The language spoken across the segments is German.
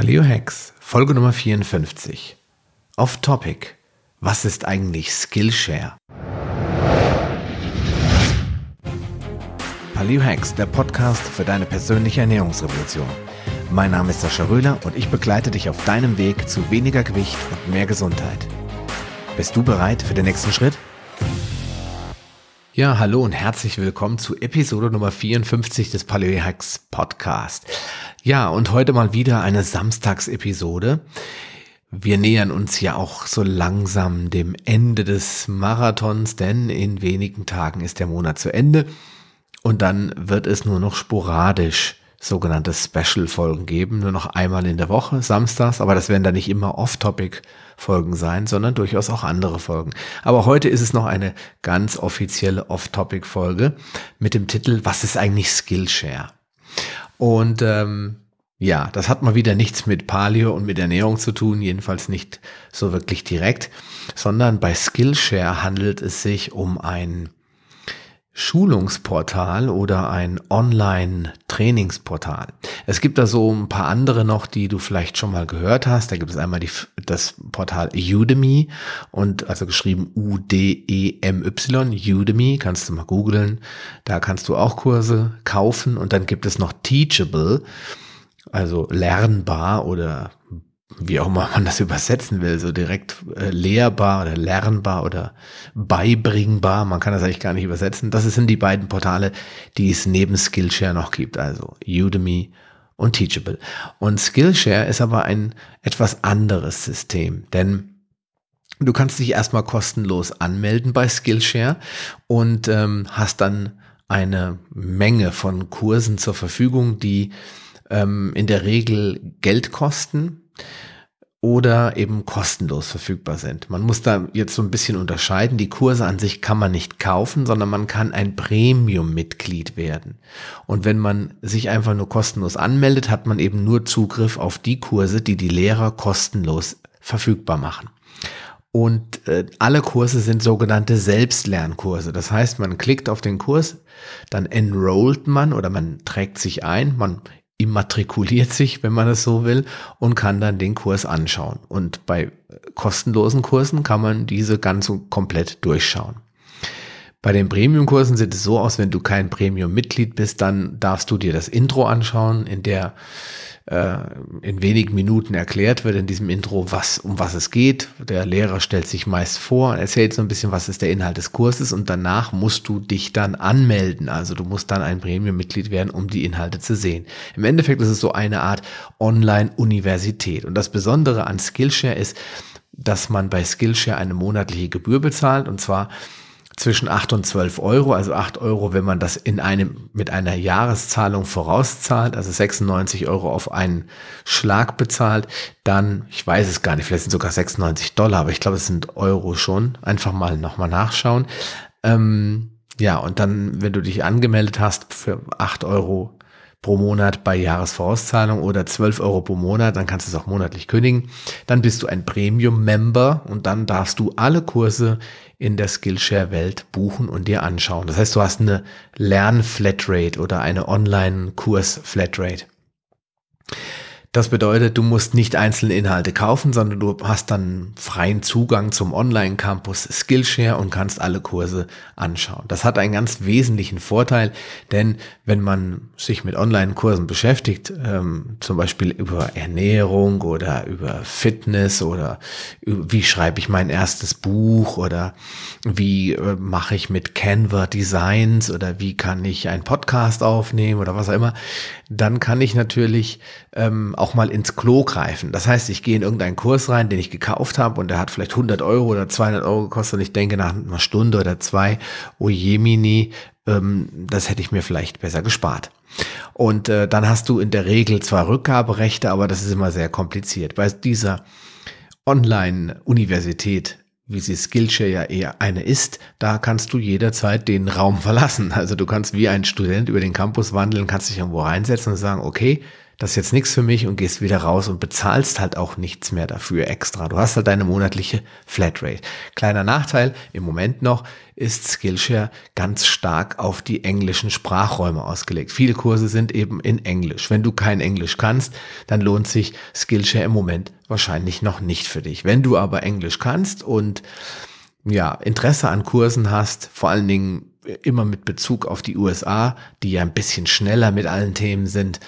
Paleo Hacks, Folge Nummer 54. Off Topic. Was ist eigentlich Skillshare? Paleo Hacks, der Podcast für deine persönliche Ernährungsrevolution. Mein Name ist Sascha Röhler und ich begleite dich auf deinem Weg zu weniger Gewicht und mehr Gesundheit. Bist du bereit für den nächsten Schritt? Ja, hallo und herzlich willkommen zu Episode Nummer 54 des Paleo Hacks Podcast. Ja, und heute mal wieder eine Samstagsepisode. Wir nähern uns ja auch so langsam dem Ende des Marathons, denn in wenigen Tagen ist der Monat zu Ende und dann wird es nur noch sporadisch sogenannte Special-Folgen geben, nur noch einmal in der Woche, samstags, aber das werden dann nicht immer Off-Topic-Folgen sein, sondern durchaus auch andere Folgen. Aber heute ist es noch eine ganz offizielle Off-Topic-Folge mit dem Titel Was ist eigentlich Skillshare? Und ähm, ja, das hat mal wieder nichts mit Paleo und mit Ernährung zu tun, jedenfalls nicht so wirklich direkt, sondern bei Skillshare handelt es sich um ein Schulungsportal oder ein Online-Trainingsportal. Es gibt da so ein paar andere noch, die du vielleicht schon mal gehört hast. Da gibt es einmal die, das Portal Udemy und also geschrieben U-D-E-M-Y, Udemy, kannst du mal googeln. Da kannst du auch Kurse kaufen und dann gibt es noch Teachable, also lernbar oder wie auch immer man das übersetzen will, so direkt äh, lehrbar oder lernbar oder beibringbar, man kann das eigentlich gar nicht übersetzen. Das sind die beiden Portale, die es neben Skillshare noch gibt, also Udemy und Teachable. Und Skillshare ist aber ein etwas anderes System, denn du kannst dich erstmal kostenlos anmelden bei Skillshare und ähm, hast dann eine Menge von Kursen zur Verfügung, die ähm, in der Regel Geld kosten oder eben kostenlos verfügbar sind. Man muss da jetzt so ein bisschen unterscheiden. Die Kurse an sich kann man nicht kaufen, sondern man kann ein Premium-Mitglied werden. Und wenn man sich einfach nur kostenlos anmeldet, hat man eben nur Zugriff auf die Kurse, die die Lehrer kostenlos verfügbar machen. Und äh, alle Kurse sind sogenannte Selbstlernkurse. Das heißt, man klickt auf den Kurs, dann enrollt man oder man trägt sich ein, man immatrikuliert sich, wenn man es so will, und kann dann den Kurs anschauen. Und bei kostenlosen Kursen kann man diese ganz komplett durchschauen. Bei den Premium-Kursen sieht es so aus, wenn du kein Premium-Mitglied bist, dann darfst du dir das Intro anschauen, in der äh, in wenigen Minuten erklärt wird in diesem Intro, was, um was es geht. Der Lehrer stellt sich meist vor, erzählt so ein bisschen, was ist der Inhalt des Kurses und danach musst du dich dann anmelden. Also du musst dann ein Premium-Mitglied werden, um die Inhalte zu sehen. Im Endeffekt ist es so eine Art Online-Universität. Und das Besondere an Skillshare ist, dass man bei Skillshare eine monatliche Gebühr bezahlt und zwar zwischen 8 und 12 Euro, also 8 Euro, wenn man das in einem, mit einer Jahreszahlung vorauszahlt, also 96 Euro auf einen Schlag bezahlt, dann, ich weiß es gar nicht, vielleicht sind sogar 96 Dollar, aber ich glaube, es sind Euro schon. Einfach mal nochmal nachschauen. Ähm, ja, und dann, wenn du dich angemeldet hast für 8 Euro pro Monat bei Jahresvorauszahlung oder 12 Euro pro Monat, dann kannst du es auch monatlich kündigen. Dann bist du ein Premium-Member und dann darfst du alle Kurse in der Skillshare-Welt buchen und dir anschauen. Das heißt, du hast eine Lern-Flatrate oder eine Online-Kurs-Flatrate. Das bedeutet, du musst nicht einzelne Inhalte kaufen, sondern du hast dann freien Zugang zum Online-Campus Skillshare und kannst alle Kurse anschauen. Das hat einen ganz wesentlichen Vorteil, denn wenn man sich mit Online-Kursen beschäftigt, ähm, zum Beispiel über Ernährung oder über Fitness oder wie schreibe ich mein erstes Buch oder wie äh, mache ich mit Canva Designs oder wie kann ich einen Podcast aufnehmen oder was auch immer, dann kann ich natürlich ähm, auch mal ins Klo greifen. Das heißt, ich gehe in irgendeinen Kurs rein, den ich gekauft habe und der hat vielleicht 100 Euro oder 200 Euro gekostet und ich denke nach einer Stunde oder zwei, oh Jemini, ähm, das hätte ich mir vielleicht besser gespart. Und äh, dann hast du in der Regel zwar Rückgaberechte, aber das ist immer sehr kompliziert. Bei dieser Online-Universität wie sie Skillshare ja eher eine ist, da kannst du jederzeit den Raum verlassen. Also du kannst wie ein Student über den Campus wandeln, kannst dich irgendwo reinsetzen und sagen, okay, das ist jetzt nichts für mich und gehst wieder raus und bezahlst halt auch nichts mehr dafür extra. Du hast halt deine monatliche Flatrate. Kleiner Nachteil im Moment noch ist Skillshare ganz stark auf die englischen Sprachräume ausgelegt. Viele Kurse sind eben in Englisch. Wenn du kein Englisch kannst, dann lohnt sich Skillshare im Moment wahrscheinlich noch nicht für dich. Wenn du aber Englisch kannst und ja, Interesse an Kursen hast, vor allen Dingen immer mit Bezug auf die USA, die ja ein bisschen schneller mit allen Themen sind,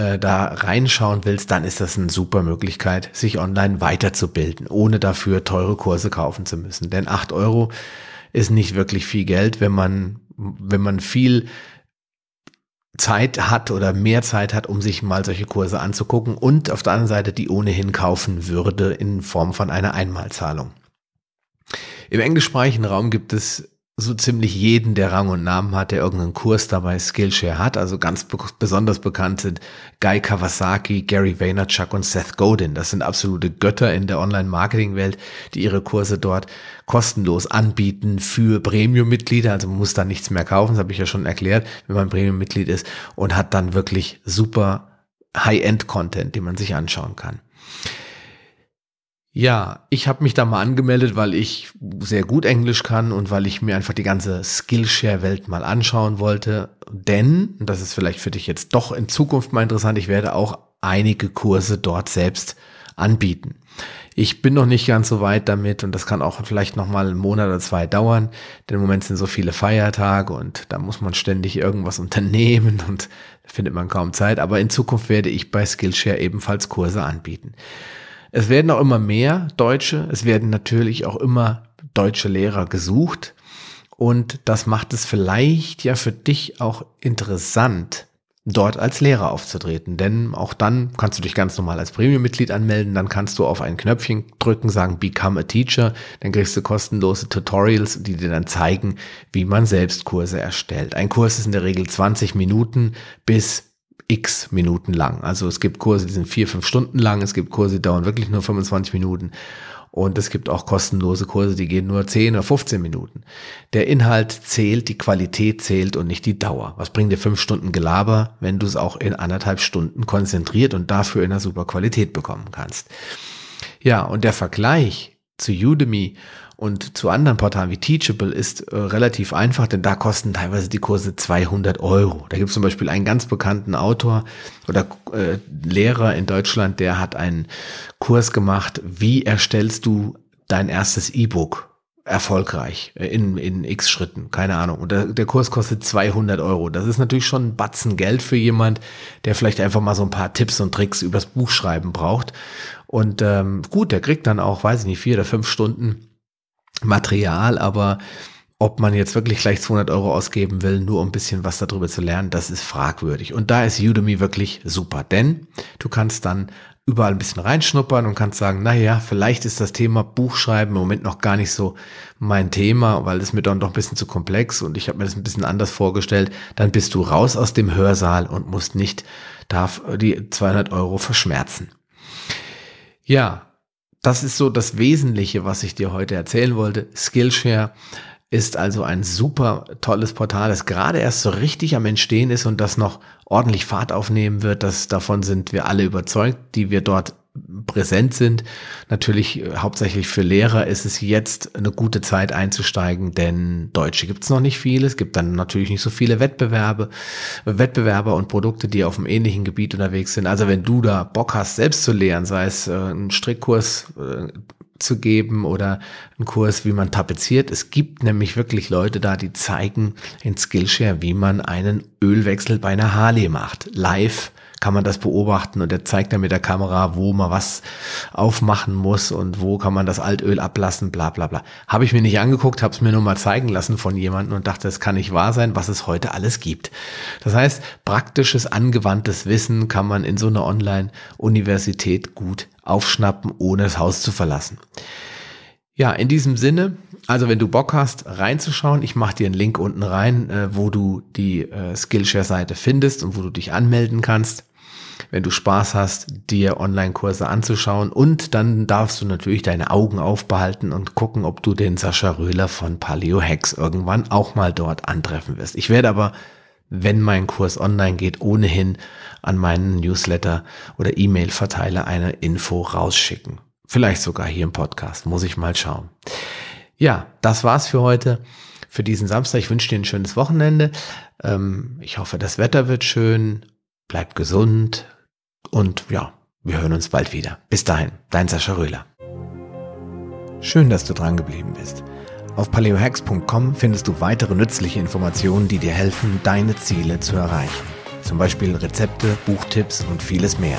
äh, da reinschauen willst, dann ist das eine super Möglichkeit, sich online weiterzubilden, ohne dafür teure Kurse kaufen zu müssen. Denn acht Euro ist nicht wirklich viel Geld, wenn man, wenn man viel Zeit hat oder mehr Zeit hat, um sich mal solche Kurse anzugucken und auf der anderen Seite die ohnehin kaufen würde in Form von einer Einmalzahlung. Im englischsprachigen Raum gibt es so ziemlich jeden, der Rang und Namen hat, der irgendeinen Kurs dabei Skillshare hat. Also ganz be besonders bekannt sind Guy Kawasaki, Gary Vaynerchuk und Seth Godin. Das sind absolute Götter in der Online-Marketing-Welt, die ihre Kurse dort kostenlos anbieten für Premium-Mitglieder. Also man muss da nichts mehr kaufen, das habe ich ja schon erklärt, wenn man Premium-Mitglied ist und hat dann wirklich super High-End-Content, den man sich anschauen kann. Ja, ich habe mich da mal angemeldet, weil ich sehr gut Englisch kann und weil ich mir einfach die ganze Skillshare-Welt mal anschauen wollte. Denn, das ist vielleicht für dich jetzt doch in Zukunft mal interessant, ich werde auch einige Kurse dort selbst anbieten. Ich bin noch nicht ganz so weit damit und das kann auch vielleicht noch mal einen Monat oder zwei dauern, denn im Moment sind so viele Feiertage und da muss man ständig irgendwas unternehmen und da findet man kaum Zeit. Aber in Zukunft werde ich bei Skillshare ebenfalls Kurse anbieten. Es werden auch immer mehr Deutsche, es werden natürlich auch immer deutsche Lehrer gesucht. Und das macht es vielleicht ja für dich auch interessant, dort als Lehrer aufzutreten. Denn auch dann kannst du dich ganz normal als Premium-Mitglied anmelden, dann kannst du auf ein Knöpfchen drücken, sagen Become a Teacher, dann kriegst du kostenlose Tutorials, die dir dann zeigen, wie man selbst Kurse erstellt. Ein Kurs ist in der Regel 20 Minuten bis x Minuten lang. Also es gibt Kurse, die sind vier, fünf Stunden lang, es gibt Kurse, die dauern wirklich nur 25 Minuten und es gibt auch kostenlose Kurse, die gehen nur 10 oder 15 Minuten. Der Inhalt zählt, die Qualität zählt und nicht die Dauer. Was bringt dir fünf Stunden Gelaber, wenn du es auch in anderthalb Stunden konzentriert und dafür in einer super Qualität bekommen kannst? Ja, und der Vergleich zu Udemy und zu anderen Portalen wie Teachable ist äh, relativ einfach, denn da kosten teilweise die Kurse 200 Euro. Da gibt es zum Beispiel einen ganz bekannten Autor oder äh, Lehrer in Deutschland, der hat einen Kurs gemacht, wie erstellst du dein erstes E-Book erfolgreich äh, in, in x Schritten, keine Ahnung. Und der, der Kurs kostet 200 Euro. Das ist natürlich schon ein Batzen Geld für jemand, der vielleicht einfach mal so ein paar Tipps und Tricks übers Buchschreiben braucht. Und ähm, gut, der kriegt dann auch, weiß ich nicht, vier oder fünf Stunden Material, aber ob man jetzt wirklich gleich 200 Euro ausgeben will, nur um ein bisschen was darüber zu lernen, das ist fragwürdig. Und da ist Udemy wirklich super, denn du kannst dann überall ein bisschen reinschnuppern und kannst sagen, naja, vielleicht ist das Thema Buchschreiben im Moment noch gar nicht so mein Thema, weil es mir dann doch ein bisschen zu komplex und ich habe mir das ein bisschen anders vorgestellt. Dann bist du raus aus dem Hörsaal und musst nicht darf die 200 Euro verschmerzen. Ja, das ist so das Wesentliche, was ich dir heute erzählen wollte. Skillshare ist also ein super tolles Portal, das gerade erst so richtig am Entstehen ist und das noch ordentlich Fahrt aufnehmen wird. Das, davon sind wir alle überzeugt, die wir dort präsent sind. Natürlich äh, hauptsächlich für Lehrer ist es jetzt eine gute Zeit einzusteigen, denn Deutsche gibt es noch nicht viele. Es gibt dann natürlich nicht so viele Wettbewerbe, Wettbewerber und Produkte, die auf einem ähnlichen Gebiet unterwegs sind. Also wenn du da Bock hast, selbst zu lehren, sei es äh, einen Strickkurs äh, zu geben oder einen Kurs, wie man tapeziert. Es gibt nämlich wirklich Leute da, die zeigen in Skillshare, wie man einen Ölwechsel bei einer Harley macht. Live kann man das beobachten und er zeigt dann mit der Kamera, wo man was aufmachen muss und wo kann man das Altöl ablassen, bla bla bla. Habe ich mir nicht angeguckt, habe es mir nur mal zeigen lassen von jemandem und dachte, es kann nicht wahr sein, was es heute alles gibt. Das heißt, praktisches, angewandtes Wissen kann man in so einer Online-Universität gut aufschnappen, ohne das Haus zu verlassen. Ja, in diesem Sinne, also wenn du Bock hast, reinzuschauen, ich mache dir einen Link unten rein, äh, wo du die äh, Skillshare-Seite findest und wo du dich anmelden kannst wenn du Spaß hast, dir Online-Kurse anzuschauen. Und dann darfst du natürlich deine Augen aufbehalten und gucken, ob du den Sascha Röhler von Paleo Hacks irgendwann auch mal dort antreffen wirst. Ich werde aber wenn mein Kurs online geht, ohnehin an meinen Newsletter oder E-Mail-Verteiler eine Info rausschicken. Vielleicht sogar hier im Podcast, muss ich mal schauen. Ja, das war's für heute, für diesen Samstag. Ich wünsche dir ein schönes Wochenende. Ähm, ich hoffe, das Wetter wird schön. Bleib gesund und ja, wir hören uns bald wieder. Bis dahin, dein Sascha Röhler. Schön, dass du dran geblieben bist. Auf paleohacks.com findest du weitere nützliche Informationen, die dir helfen, deine Ziele zu erreichen. Zum Beispiel Rezepte, Buchtipps und vieles mehr.